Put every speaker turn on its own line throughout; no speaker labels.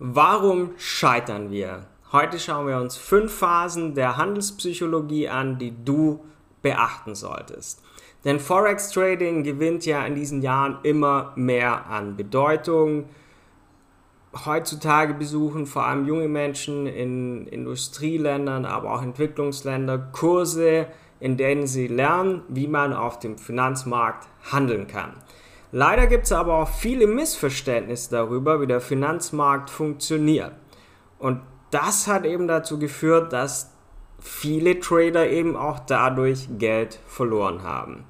Warum scheitern wir? Heute schauen wir uns fünf Phasen der Handelspsychologie an, die du beachten solltest. Denn Forex Trading gewinnt ja in diesen Jahren immer mehr an Bedeutung. Heutzutage besuchen vor allem junge Menschen in Industrieländern, aber auch Entwicklungsländern Kurse, in denen sie lernen, wie man auf dem Finanzmarkt handeln kann. Leider gibt es aber auch viele Missverständnisse darüber, wie der Finanzmarkt funktioniert. Und das hat eben dazu geführt, dass viele Trader eben auch dadurch Geld verloren haben.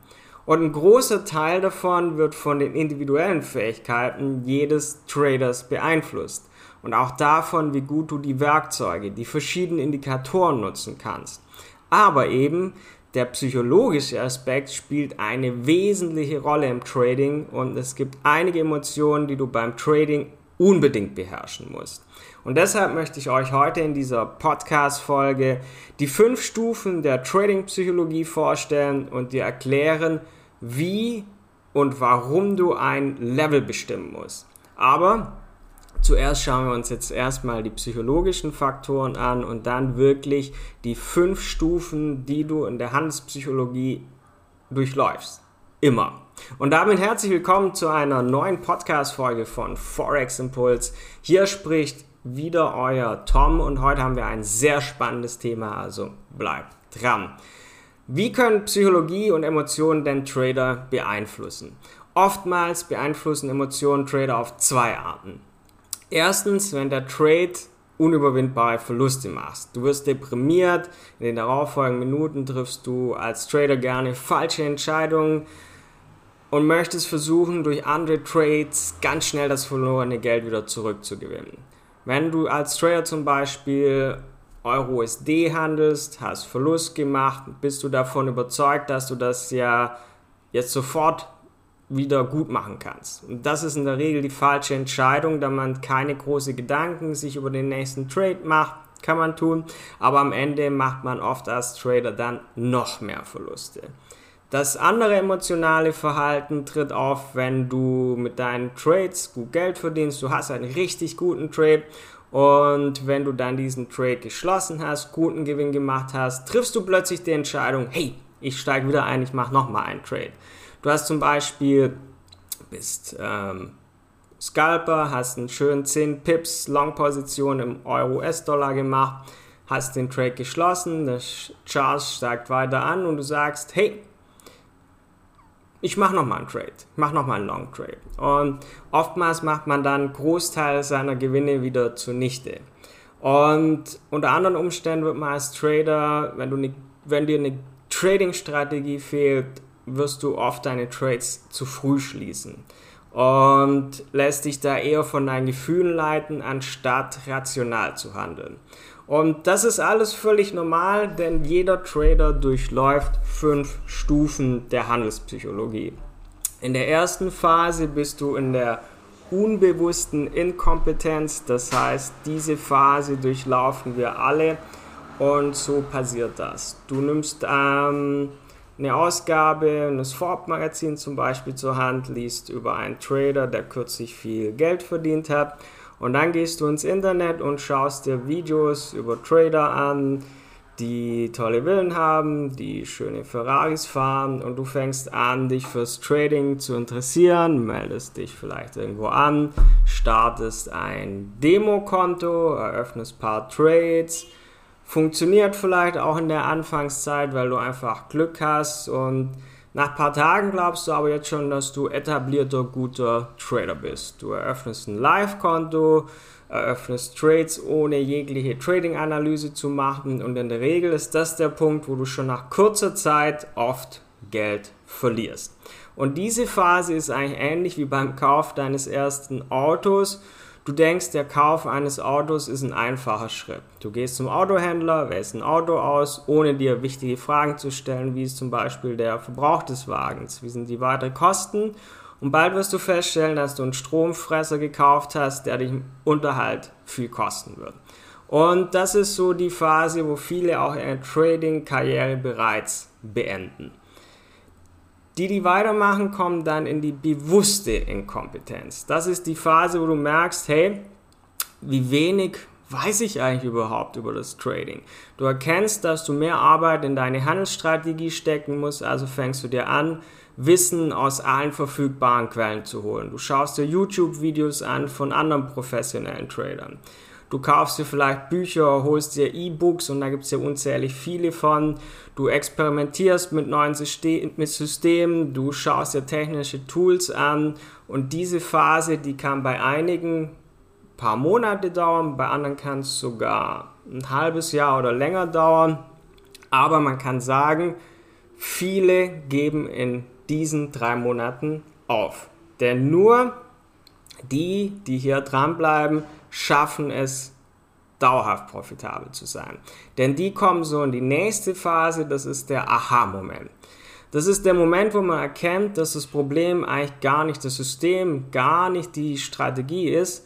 Und ein großer Teil davon wird von den individuellen Fähigkeiten jedes Traders beeinflusst. Und auch davon, wie gut du die Werkzeuge, die verschiedenen Indikatoren nutzen kannst. Aber eben der psychologische Aspekt spielt eine wesentliche Rolle im Trading und es gibt einige Emotionen, die du beim Trading unbedingt beherrschen musst. Und deshalb möchte ich euch heute in dieser Podcast-Folge die fünf Stufen der Trading-Psychologie vorstellen und dir erklären, wie und warum du ein Level bestimmen musst. Aber Zuerst schauen wir uns jetzt erstmal die psychologischen Faktoren an und dann wirklich die fünf Stufen, die du in der Handelspsychologie durchläufst. Immer. Und damit herzlich willkommen zu einer neuen Podcast-Folge von Forex Impulse. Hier spricht wieder euer Tom und heute haben wir ein sehr spannendes Thema, also bleibt dran. Wie können Psychologie und Emotionen denn Trader beeinflussen? Oftmals beeinflussen Emotionen Trader auf zwei Arten. Erstens, wenn der Trade unüberwindbare Verluste machst. Du wirst deprimiert, in den darauffolgenden Minuten triffst du als Trader gerne falsche Entscheidungen und möchtest versuchen, durch andere Trades ganz schnell das verlorene Geld wieder zurückzugewinnen. Wenn du als Trader zum Beispiel Euro-USD handelst, hast Verlust gemacht, bist du davon überzeugt, dass du das ja jetzt sofort wieder gut machen kannst. Und das ist in der Regel die falsche Entscheidung, da man keine großen Gedanken sich über den nächsten Trade macht, kann man tun, aber am Ende macht man oft als Trader dann noch mehr Verluste. Das andere emotionale Verhalten tritt auf, wenn du mit deinen Trades gut Geld verdienst, du hast einen richtig guten Trade und wenn du dann diesen Trade geschlossen hast, guten Gewinn gemacht hast, triffst du plötzlich die Entscheidung, hey, ich steige wieder ein, ich mache nochmal einen Trade. Du hast zum Beispiel, bist ähm, Scalper, hast einen schönen 10 Pips Long-Position im Euro-US-Dollar gemacht, hast den Trade geschlossen, der Chart steigt weiter an und du sagst, hey, ich mache nochmal einen Trade, ich mache nochmal einen Long Trade. Und oftmals macht man dann einen Großteil seiner Gewinne wieder zunichte. Und unter anderen Umständen wird man als Trader, wenn, du ne, wenn dir eine Trading-Strategie fehlt, wirst du oft deine Trades zu früh schließen und lässt dich da eher von deinen Gefühlen leiten, anstatt rational zu handeln. Und das ist alles völlig normal, denn jeder Trader durchläuft fünf Stufen der Handelspsychologie. In der ersten Phase bist du in der unbewussten Inkompetenz, das heißt, diese Phase durchlaufen wir alle und so passiert das. Du nimmst ähm, eine Ausgabe eines Forbes-Magazin zum Beispiel zur Hand, liest über einen Trader, der kürzlich viel Geld verdient hat. Und dann gehst du ins Internet und schaust dir Videos über Trader an, die tolle Villen haben, die schöne Ferraris fahren und du fängst an, dich fürs Trading zu interessieren, meldest dich vielleicht irgendwo an, startest ein Demokonto, eröffnest ein paar Trades, Funktioniert vielleicht auch in der Anfangszeit, weil du einfach Glück hast und nach ein paar Tagen glaubst du aber jetzt schon, dass du etablierter, guter Trader bist. Du eröffnest ein Live-Konto, eröffnest Trades ohne jegliche Trading-Analyse zu machen und in der Regel ist das der Punkt, wo du schon nach kurzer Zeit oft Geld verlierst. Und diese Phase ist eigentlich ähnlich wie beim Kauf deines ersten Autos Du denkst, der Kauf eines Autos ist ein einfacher Schritt. Du gehst zum Autohändler, wählst ein Auto aus, ohne dir wichtige Fragen zu stellen, wie ist zum Beispiel der Verbrauch des Wagens, wie sind die weiteren Kosten. Und bald wirst du feststellen, dass du einen Stromfresser gekauft hast, der dich im Unterhalt viel kosten wird. Und das ist so die Phase, wo viele auch ihre Trading-Karriere bereits beenden. Die, die weitermachen, kommen dann in die bewusste Inkompetenz. Das ist die Phase, wo du merkst, hey, wie wenig weiß ich eigentlich überhaupt über das Trading? Du erkennst, dass du mehr Arbeit in deine Handelsstrategie stecken musst, also fängst du dir an, Wissen aus allen verfügbaren Quellen zu holen. Du schaust dir YouTube-Videos an von anderen professionellen Tradern. Du kaufst dir vielleicht Bücher, holst dir E-Books und da gibt es ja unzählig viele von. Du experimentierst mit neuen Systemen, du schaust dir technische Tools an und diese Phase, die kann bei einigen paar Monate dauern, bei anderen kann es sogar ein halbes Jahr oder länger dauern. Aber man kann sagen, viele geben in diesen drei Monaten auf. Denn nur die, die hier dranbleiben, schaffen es, dauerhaft profitabel zu sein. Denn die kommen so in die nächste Phase, das ist der Aha-Moment. Das ist der Moment, wo man erkennt, dass das Problem eigentlich gar nicht das System, gar nicht die Strategie ist,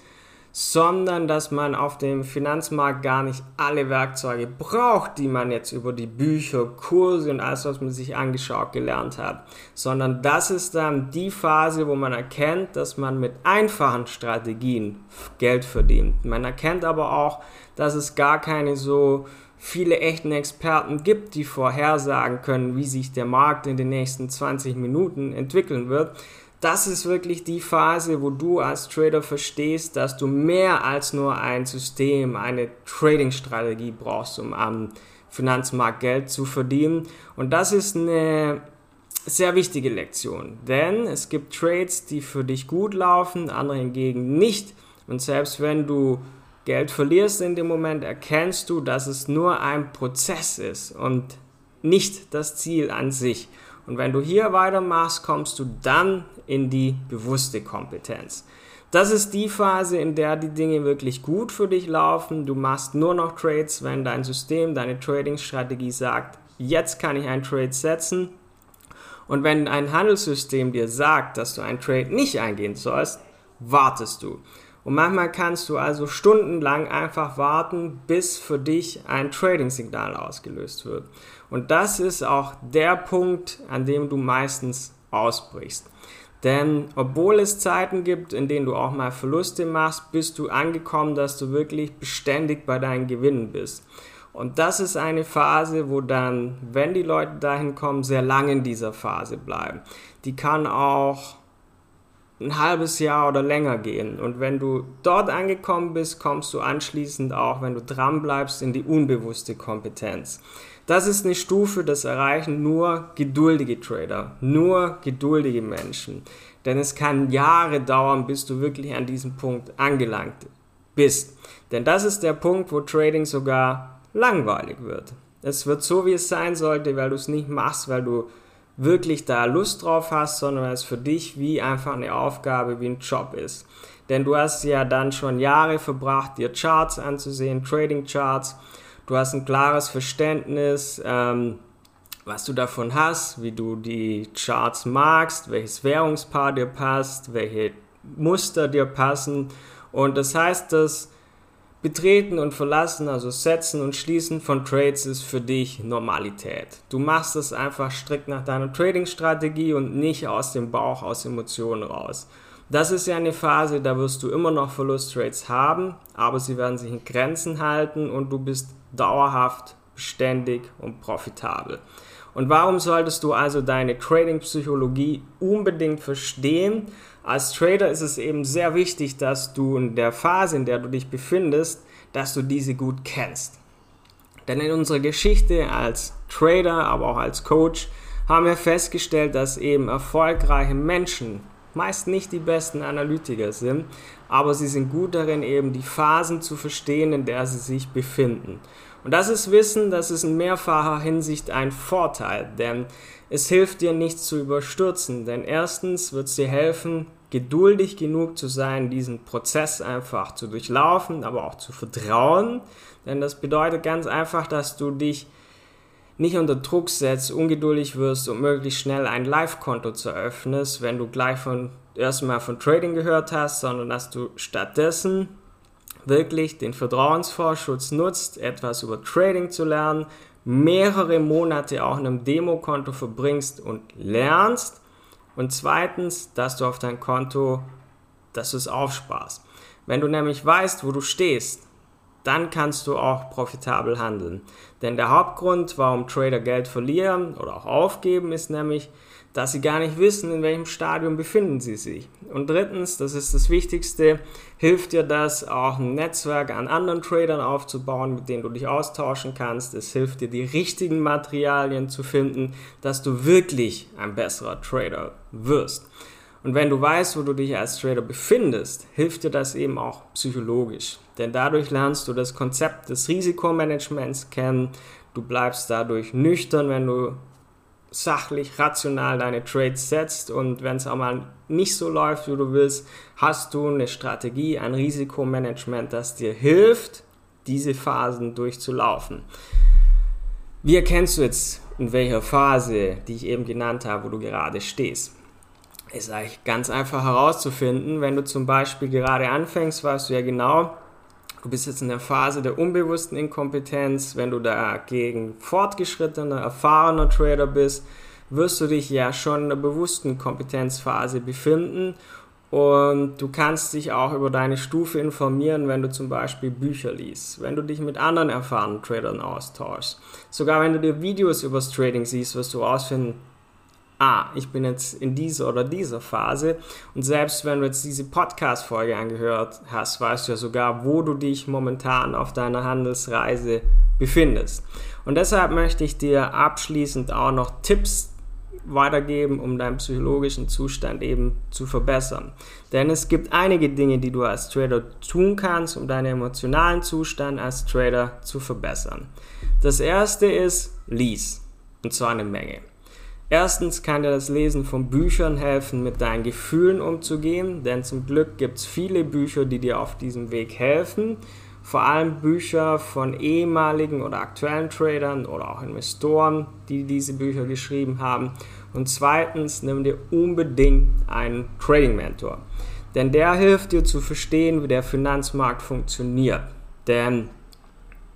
sondern dass man auf dem Finanzmarkt gar nicht alle Werkzeuge braucht, die man jetzt über die Bücher, Kurse und alles, was man sich angeschaut, gelernt hat, sondern das ist dann die Phase, wo man erkennt, dass man mit einfachen Strategien Geld verdient. Man erkennt aber auch, dass es gar keine so viele echten Experten gibt, die vorhersagen können, wie sich der Markt in den nächsten 20 Minuten entwickeln wird, das ist wirklich die Phase, wo du als Trader verstehst, dass du mehr als nur ein System, eine Trading-Strategie brauchst, um am Finanzmarkt Geld zu verdienen. Und das ist eine sehr wichtige Lektion, denn es gibt Trades, die für dich gut laufen, andere hingegen nicht. Und selbst wenn du Geld verlierst in dem Moment, erkennst du, dass es nur ein Prozess ist und nicht das Ziel an sich. Und wenn du hier weitermachst, kommst du dann in die bewusste Kompetenz. Das ist die Phase, in der die Dinge wirklich gut für dich laufen. Du machst nur noch Trades, wenn dein System, deine Trading-Strategie sagt, jetzt kann ich einen Trade setzen. Und wenn ein Handelssystem dir sagt, dass du einen Trade nicht eingehen sollst, wartest du. Und manchmal kannst du also stundenlang einfach warten, bis für dich ein Trading-Signal ausgelöst wird. Und das ist auch der Punkt, an dem du meistens ausbrichst. Denn obwohl es Zeiten gibt, in denen du auch mal Verluste machst, bist du angekommen, dass du wirklich beständig bei deinen Gewinnen bist. Und das ist eine Phase, wo dann, wenn die Leute dahin kommen, sehr lange in dieser Phase bleiben. Die kann auch ein halbes Jahr oder länger gehen. Und wenn du dort angekommen bist, kommst du anschließend auch, wenn du dran bleibst, in die unbewusste Kompetenz. Das ist eine Stufe, das erreichen nur geduldige Trader, nur geduldige Menschen. Denn es kann Jahre dauern, bis du wirklich an diesem Punkt angelangt bist. Denn das ist der Punkt, wo Trading sogar langweilig wird. Es wird so, wie es sein sollte, weil du es nicht machst, weil du wirklich da Lust drauf hast, sondern es für dich wie einfach eine Aufgabe, wie ein Job ist. Denn du hast ja dann schon Jahre verbracht, dir Charts anzusehen, Trading Charts. Du hast ein klares Verständnis, ähm, was du davon hast, wie du die Charts magst, welches Währungspaar dir passt, welche Muster dir passen. Und das heißt, dass Betreten und Verlassen, also Setzen und Schließen von Trades ist für dich Normalität. Du machst es einfach strikt nach deiner Trading-Strategie und nicht aus dem Bauch, aus Emotionen raus. Das ist ja eine Phase, da wirst du immer noch Verlusttrades haben, aber sie werden sich in Grenzen halten und du bist dauerhaft, beständig und profitabel. Und warum solltest du also deine Trading-Psychologie unbedingt verstehen? Als Trader ist es eben sehr wichtig, dass du in der Phase, in der du dich befindest, dass du diese gut kennst. Denn in unserer Geschichte als Trader, aber auch als Coach, haben wir festgestellt, dass eben erfolgreiche Menschen meist nicht die besten Analytiker sind, aber sie sind gut darin, eben die Phasen zu verstehen, in der sie sich befinden. Und das ist Wissen, das ist in mehrfacher Hinsicht ein Vorteil, denn es hilft dir nicht zu überstürzen, denn erstens wird es dir helfen, geduldig genug zu sein, diesen Prozess einfach zu durchlaufen, aber auch zu vertrauen, denn das bedeutet ganz einfach, dass du dich nicht unter Druck setzt, ungeduldig wirst und möglichst schnell ein Live-Konto zu eröffnen, wenn du gleich von erstmal von Trading gehört hast, sondern dass du stattdessen wirklich den Vertrauensvorschutz nutzt, etwas über Trading zu lernen, mehrere Monate auch in einem Demokonto verbringst und lernst und zweitens, dass du auf dein Konto, dass du es aufsparst. Wenn du nämlich weißt, wo du stehst, dann kannst du auch profitabel handeln. Denn der Hauptgrund, warum Trader Geld verlieren oder auch aufgeben, ist nämlich, dass sie gar nicht wissen, in welchem Stadium befinden sie sich. Und drittens, das ist das Wichtigste, hilft dir das auch ein Netzwerk an anderen Tradern aufzubauen, mit denen du dich austauschen kannst. Es hilft dir, die richtigen Materialien zu finden, dass du wirklich ein besserer Trader wirst. Und wenn du weißt, wo du dich als Trader befindest, hilft dir das eben auch psychologisch. Denn dadurch lernst du das Konzept des Risikomanagements kennen. Du bleibst dadurch nüchtern, wenn du sachlich, rational deine Trades setzt und wenn es auch mal nicht so läuft, wie du willst, hast du eine Strategie, ein Risikomanagement, das dir hilft, diese Phasen durchzulaufen. Wie erkennst du jetzt, in welcher Phase, die ich eben genannt habe, wo du gerade stehst? Ist eigentlich ganz einfach herauszufinden. Wenn du zum Beispiel gerade anfängst, weißt du ja genau, du bist jetzt in der Phase der unbewussten Inkompetenz. Wenn du dagegen fortgeschrittener, erfahrener Trader bist, wirst du dich ja schon in der bewussten Kompetenzphase befinden und du kannst dich auch über deine Stufe informieren, wenn du zum Beispiel Bücher liest, wenn du dich mit anderen erfahrenen Tradern austauschst. Sogar wenn du dir Videos übers Trading siehst, wirst du herausfinden, ah, ich bin jetzt in dieser oder dieser Phase. Und selbst wenn du jetzt diese Podcast-Folge angehört hast, weißt du ja sogar, wo du dich momentan auf deiner Handelsreise befindest. Und deshalb möchte ich dir abschließend auch noch Tipps weitergeben, um deinen psychologischen Zustand eben zu verbessern. Denn es gibt einige Dinge, die du als Trader tun kannst, um deinen emotionalen Zustand als Trader zu verbessern. Das erste ist, lies. Und zwar eine Menge. Erstens kann dir das Lesen von Büchern helfen, mit deinen Gefühlen umzugehen, denn zum Glück gibt es viele Bücher, die dir auf diesem Weg helfen. Vor allem Bücher von ehemaligen oder aktuellen Tradern oder auch Investoren, die diese Bücher geschrieben haben. Und zweitens, nimm dir unbedingt einen Trading Mentor. Denn der hilft dir zu verstehen, wie der Finanzmarkt funktioniert. Denn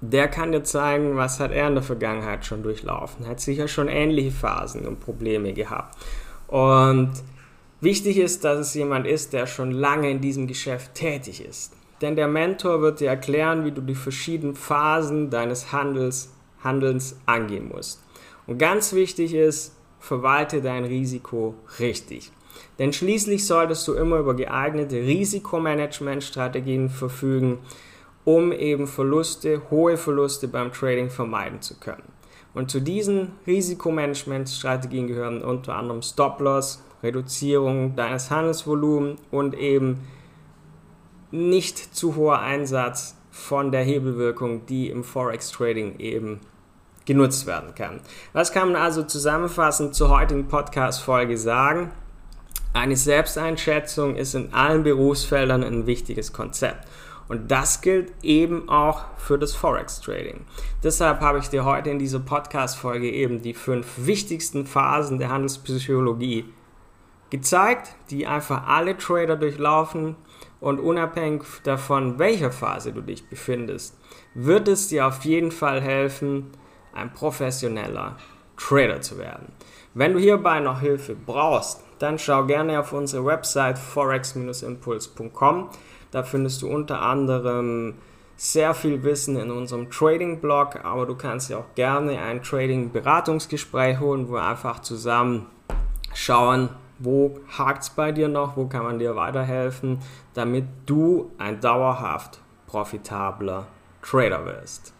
der kann dir zeigen, was hat er in der Vergangenheit schon durchlaufen. Hat sicher schon ähnliche Phasen und Probleme gehabt. Und wichtig ist, dass es jemand ist, der schon lange in diesem Geschäft tätig ist. Denn der Mentor wird dir erklären, wie du die verschiedenen Phasen deines Handels, Handelns angehen musst. Und ganz wichtig ist, verwalte dein Risiko richtig. Denn schließlich solltest du immer über geeignete Risikomanagementstrategien verfügen, um eben Verluste, hohe Verluste beim Trading vermeiden zu können. Und zu diesen Risikomanagementstrategien gehören unter anderem Stop-Loss, Reduzierung deines Handelsvolumens und eben nicht zu hoher Einsatz von der Hebelwirkung, die im Forex Trading eben genutzt werden kann. Was kann man also zusammenfassend zur heutigen Podcast-Folge sagen? Eine Selbsteinschätzung ist in allen Berufsfeldern ein wichtiges Konzept. Und das gilt eben auch für das Forex Trading. Deshalb habe ich dir heute in dieser Podcast-Folge eben die fünf wichtigsten Phasen der Handelspsychologie gezeigt, die einfach alle Trader durchlaufen und unabhängig davon, welcher Phase du dich befindest, wird es dir auf jeden Fall helfen, ein professioneller Trader zu werden. Wenn du hierbei noch Hilfe brauchst, dann schau gerne auf unsere Website forex-impuls.com. Da findest du unter anderem sehr viel Wissen in unserem Trading-Blog, aber du kannst dir auch gerne ein Trading-Beratungsgespräch holen, wo wir einfach zusammen schauen, wo hakt es bei dir noch, wo kann man dir weiterhelfen, damit du ein dauerhaft profitabler Trader wirst.